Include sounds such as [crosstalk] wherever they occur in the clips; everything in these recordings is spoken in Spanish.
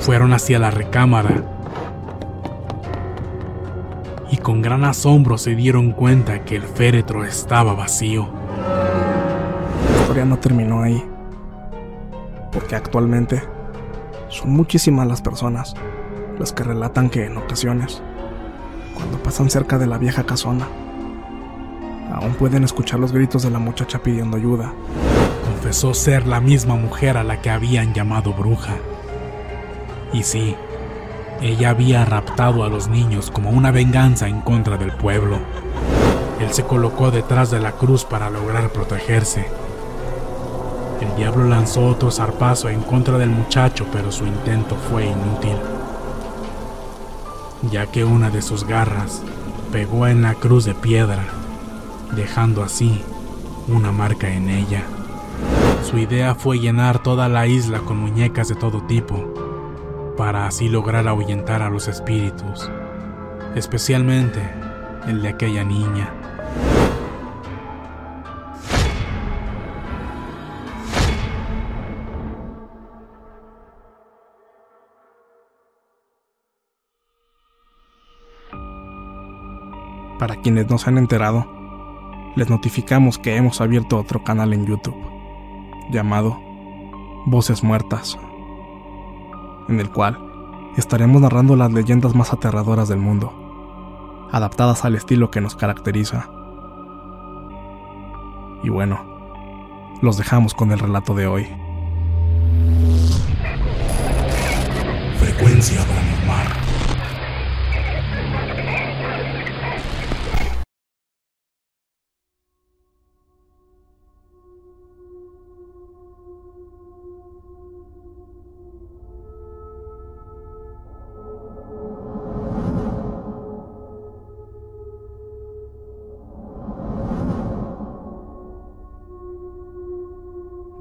Fueron hacia la recámara y con gran asombro se dieron cuenta que el féretro estaba vacío. La historia no terminó ahí, porque actualmente son muchísimas las personas las que relatan que en ocasiones, cuando pasan cerca de la vieja casona, aún pueden escuchar los gritos de la muchacha pidiendo ayuda. Confesó ser la misma mujer a la que habían llamado bruja. Y sí, ella había raptado a los niños como una venganza en contra del pueblo. Él se colocó detrás de la cruz para lograr protegerse. El diablo lanzó otro zarpazo en contra del muchacho, pero su intento fue inútil, ya que una de sus garras pegó en la cruz de piedra, dejando así una marca en ella. Su idea fue llenar toda la isla con muñecas de todo tipo, para así lograr ahuyentar a los espíritus, especialmente el de aquella niña. Para quienes no se han enterado, les notificamos que hemos abierto otro canal en YouTube, llamado Voces Muertas, en el cual estaremos narrando las leyendas más aterradoras del mundo, adaptadas al estilo que nos caracteriza. Y bueno, los dejamos con el relato de hoy. Frecuencia paranormal.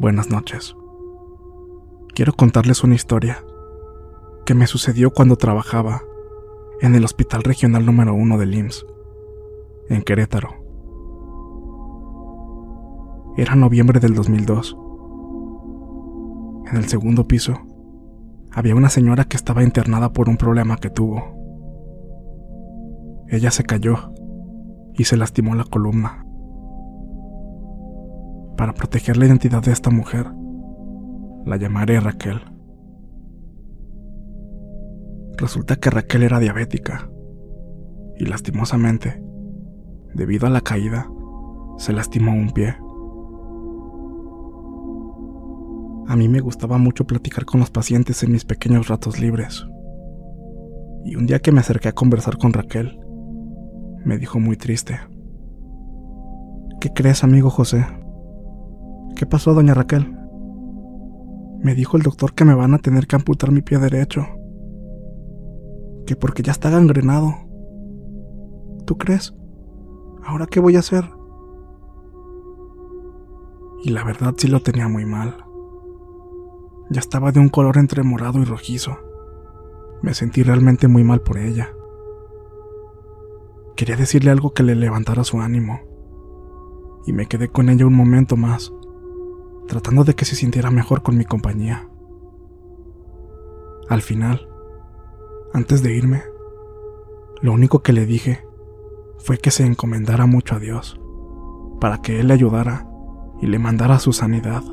Buenas noches. Quiero contarles una historia que me sucedió cuando trabajaba en el Hospital Regional número 1 del IMSS, en Querétaro. Era noviembre del 2002. En el segundo piso había una señora que estaba internada por un problema que tuvo. Ella se cayó y se lastimó la columna para proteger la identidad de esta mujer. La llamaré Raquel. Resulta que Raquel era diabética y lastimosamente, debido a la caída, se lastimó un pie. A mí me gustaba mucho platicar con los pacientes en mis pequeños ratos libres. Y un día que me acerqué a conversar con Raquel, me dijo muy triste. ¿Qué crees, amigo José? ¿Qué pasó, doña Raquel? Me dijo el doctor que me van a tener que amputar mi pie derecho. Que porque ya está gangrenado. ¿Tú crees? ¿Ahora qué voy a hacer? Y la verdad sí lo tenía muy mal. ya estaba de un color entre morado y rojizo. Me sentí realmente muy mal por ella. Quería decirle algo que le levantara su ánimo, y me quedé con ella un momento más, tratando de que se sintiera mejor con mi compañía. Al final, antes de irme, lo único que le dije fue que se encomendara mucho a Dios, para que Él le ayudara y le mandara su sanidad.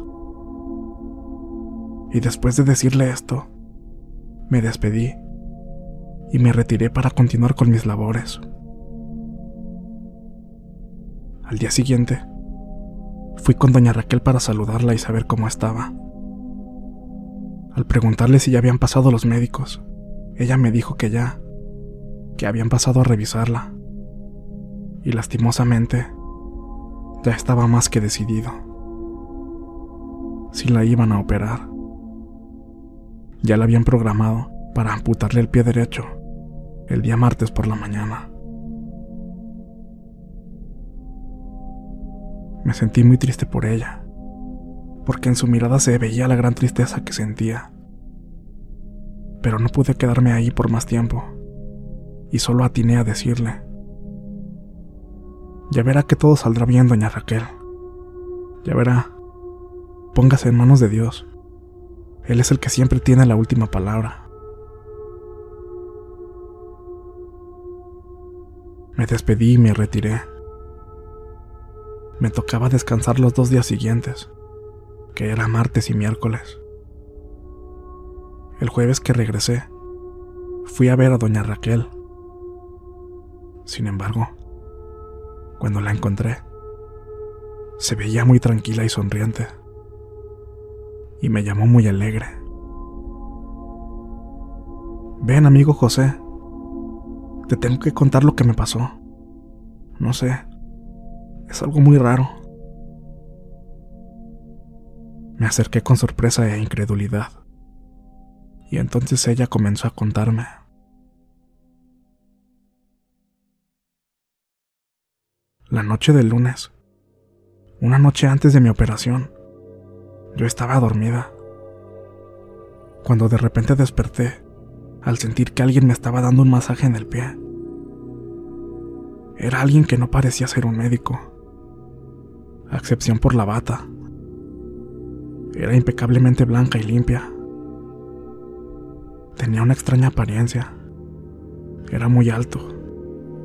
Y después de decirle esto, me despedí y me retiré para continuar con mis labores. Al día siguiente, fui con doña Raquel para saludarla y saber cómo estaba. Al preguntarle si ya habían pasado los médicos, ella me dijo que ya, que habían pasado a revisarla. Y lastimosamente, ya estaba más que decidido. Si la iban a operar. Ya la habían programado para amputarle el pie derecho el día martes por la mañana. Me sentí muy triste por ella, porque en su mirada se veía la gran tristeza que sentía. Pero no pude quedarme ahí por más tiempo, y solo atiné a decirle, ya verá que todo saldrá bien, doña Raquel. Ya verá, póngase en manos de Dios. Él es el que siempre tiene la última palabra. Me despedí y me retiré. Me tocaba descansar los dos días siguientes, que era martes y miércoles. El jueves que regresé, fui a ver a doña Raquel. Sin embargo, cuando la encontré, se veía muy tranquila y sonriente, y me llamó muy alegre. Ven, amigo José, te tengo que contar lo que me pasó. No sé. Es algo muy raro. Me acerqué con sorpresa e incredulidad. Y entonces ella comenzó a contarme. La noche del lunes, una noche antes de mi operación, yo estaba dormida. Cuando de repente desperté al sentir que alguien me estaba dando un masaje en el pie. Era alguien que no parecía ser un médico, a excepción por la bata. Era impecablemente blanca y limpia. Tenía una extraña apariencia. Era muy alto,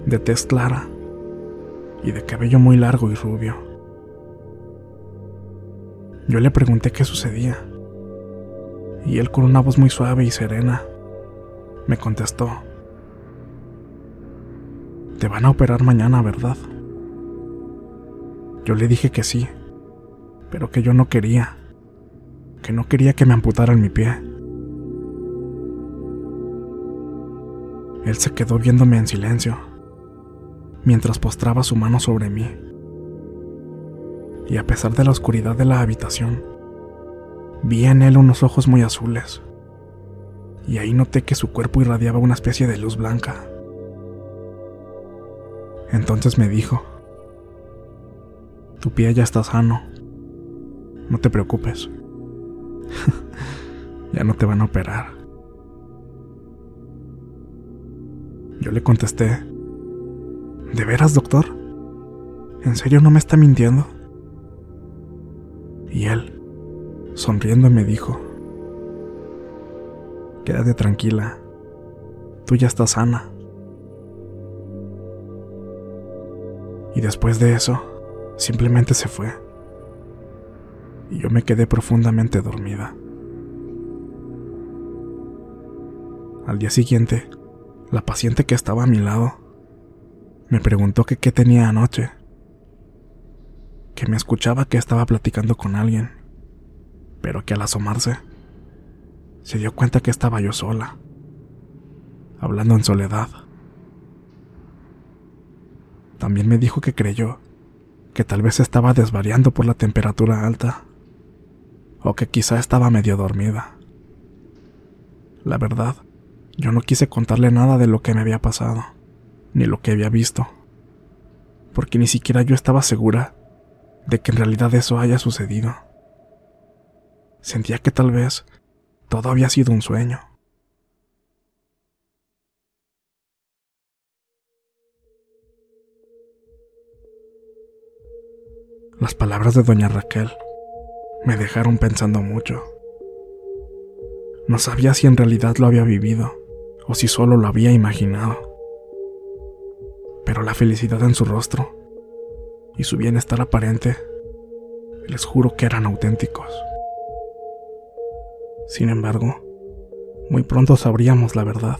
de tez clara y de cabello muy largo y rubio. Yo le pregunté qué sucedía, y él con una voz muy suave y serena me contestó. Te van a operar mañana, ¿verdad? Yo le dije que sí, pero que yo no quería, que no quería que me amputaran mi pie. Él se quedó viéndome en silencio, mientras postraba su mano sobre mí. Y a pesar de la oscuridad de la habitación, vi en él unos ojos muy azules y ahí noté que su cuerpo irradiaba una especie de luz blanca. Entonces me dijo, tu pie ya está sano, no te preocupes, [laughs] ya no te van a operar. Yo le contesté, ¿de veras, doctor? ¿En serio no me está mintiendo? Y él, sonriendo, me dijo, Quédate tranquila. Tú ya estás sana. Y después de eso, simplemente se fue. Y yo me quedé profundamente dormida. Al día siguiente, la paciente que estaba a mi lado me preguntó que qué tenía anoche, que me escuchaba que estaba platicando con alguien, pero que al asomarse se dio cuenta que estaba yo sola, hablando en soledad. También me dijo que creyó que tal vez estaba desvariando por la temperatura alta, o que quizá estaba medio dormida. La verdad, yo no quise contarle nada de lo que me había pasado, ni lo que había visto, porque ni siquiera yo estaba segura de que en realidad eso haya sucedido. Sentía que tal vez todo había sido un sueño. Las palabras de doña Raquel me dejaron pensando mucho. No sabía si en realidad lo había vivido o si solo lo había imaginado. Pero la felicidad en su rostro y su bienestar aparente, les juro que eran auténticos. Sin embargo, muy pronto sabríamos la verdad.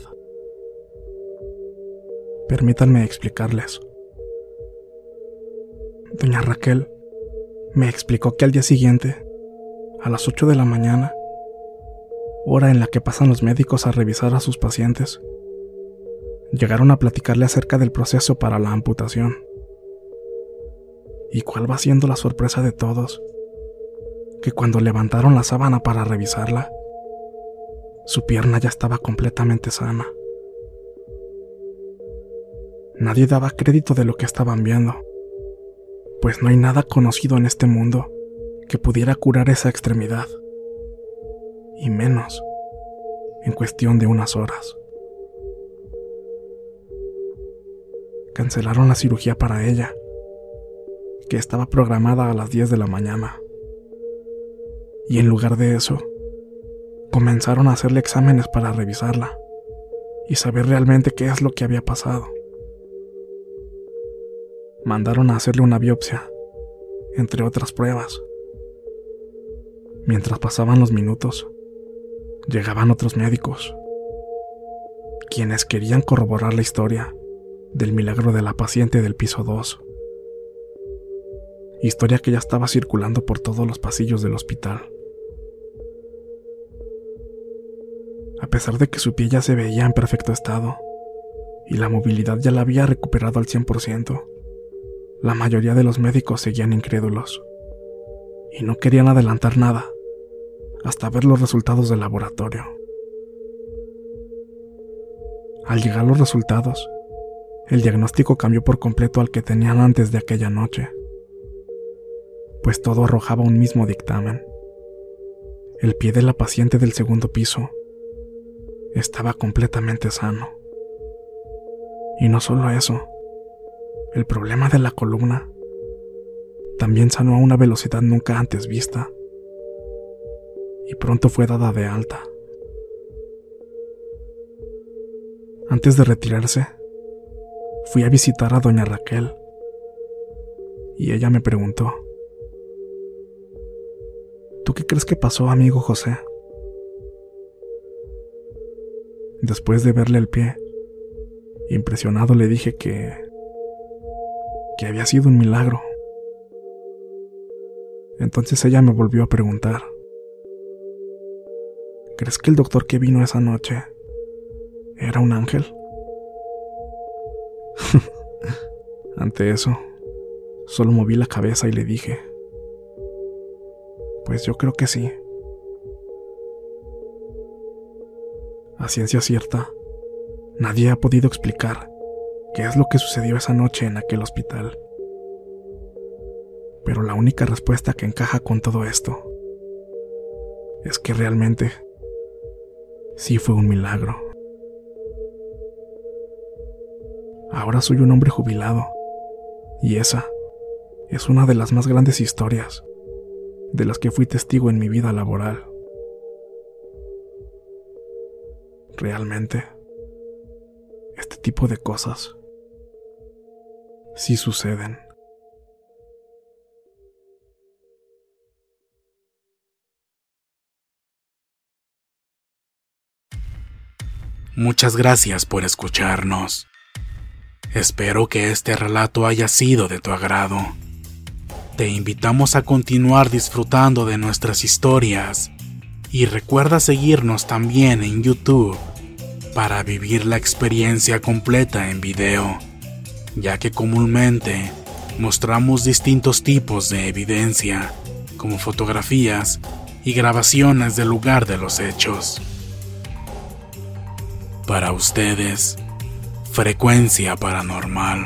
Permítanme explicarles. Doña Raquel me explicó que al día siguiente, a las 8 de la mañana, hora en la que pasan los médicos a revisar a sus pacientes, llegaron a platicarle acerca del proceso para la amputación. ¿Y cuál va siendo la sorpresa de todos? Que cuando levantaron la sábana para revisarla, su pierna ya estaba completamente sana. Nadie daba crédito de lo que estaban viendo pues no hay nada conocido en este mundo que pudiera curar esa extremidad, y menos en cuestión de unas horas. Cancelaron la cirugía para ella, que estaba programada a las 10 de la mañana, y en lugar de eso, comenzaron a hacerle exámenes para revisarla y saber realmente qué es lo que había pasado mandaron a hacerle una biopsia, entre otras pruebas. Mientras pasaban los minutos, llegaban otros médicos, quienes querían corroborar la historia del milagro de la paciente del piso 2. Historia que ya estaba circulando por todos los pasillos del hospital. A pesar de que su pie ya se veía en perfecto estado y la movilidad ya la había recuperado al 100%, la mayoría de los médicos seguían incrédulos y no querían adelantar nada hasta ver los resultados del laboratorio. Al llegar los resultados, el diagnóstico cambió por completo al que tenían antes de aquella noche, pues todo arrojaba un mismo dictamen. El pie de la paciente del segundo piso estaba completamente sano. Y no solo eso, el problema de la columna también sanó a una velocidad nunca antes vista y pronto fue dada de alta. Antes de retirarse, fui a visitar a doña Raquel y ella me preguntó, ¿Tú qué crees que pasó, amigo José? Después de verle el pie, impresionado le dije que que había sido un milagro. Entonces ella me volvió a preguntar, ¿crees que el doctor que vino esa noche era un ángel? [laughs] Ante eso, solo moví la cabeza y le dije, pues yo creo que sí. A ciencia cierta, nadie ha podido explicar qué es lo que sucedió esa noche en aquel hospital. Pero la única respuesta que encaja con todo esto es que realmente sí fue un milagro. Ahora soy un hombre jubilado y esa es una de las más grandes historias de las que fui testigo en mi vida laboral. Realmente, este tipo de cosas si suceden. Muchas gracias por escucharnos. Espero que este relato haya sido de tu agrado. Te invitamos a continuar disfrutando de nuestras historias y recuerda seguirnos también en YouTube para vivir la experiencia completa en video ya que comúnmente mostramos distintos tipos de evidencia, como fotografías y grabaciones del lugar de los hechos. Para ustedes, frecuencia paranormal.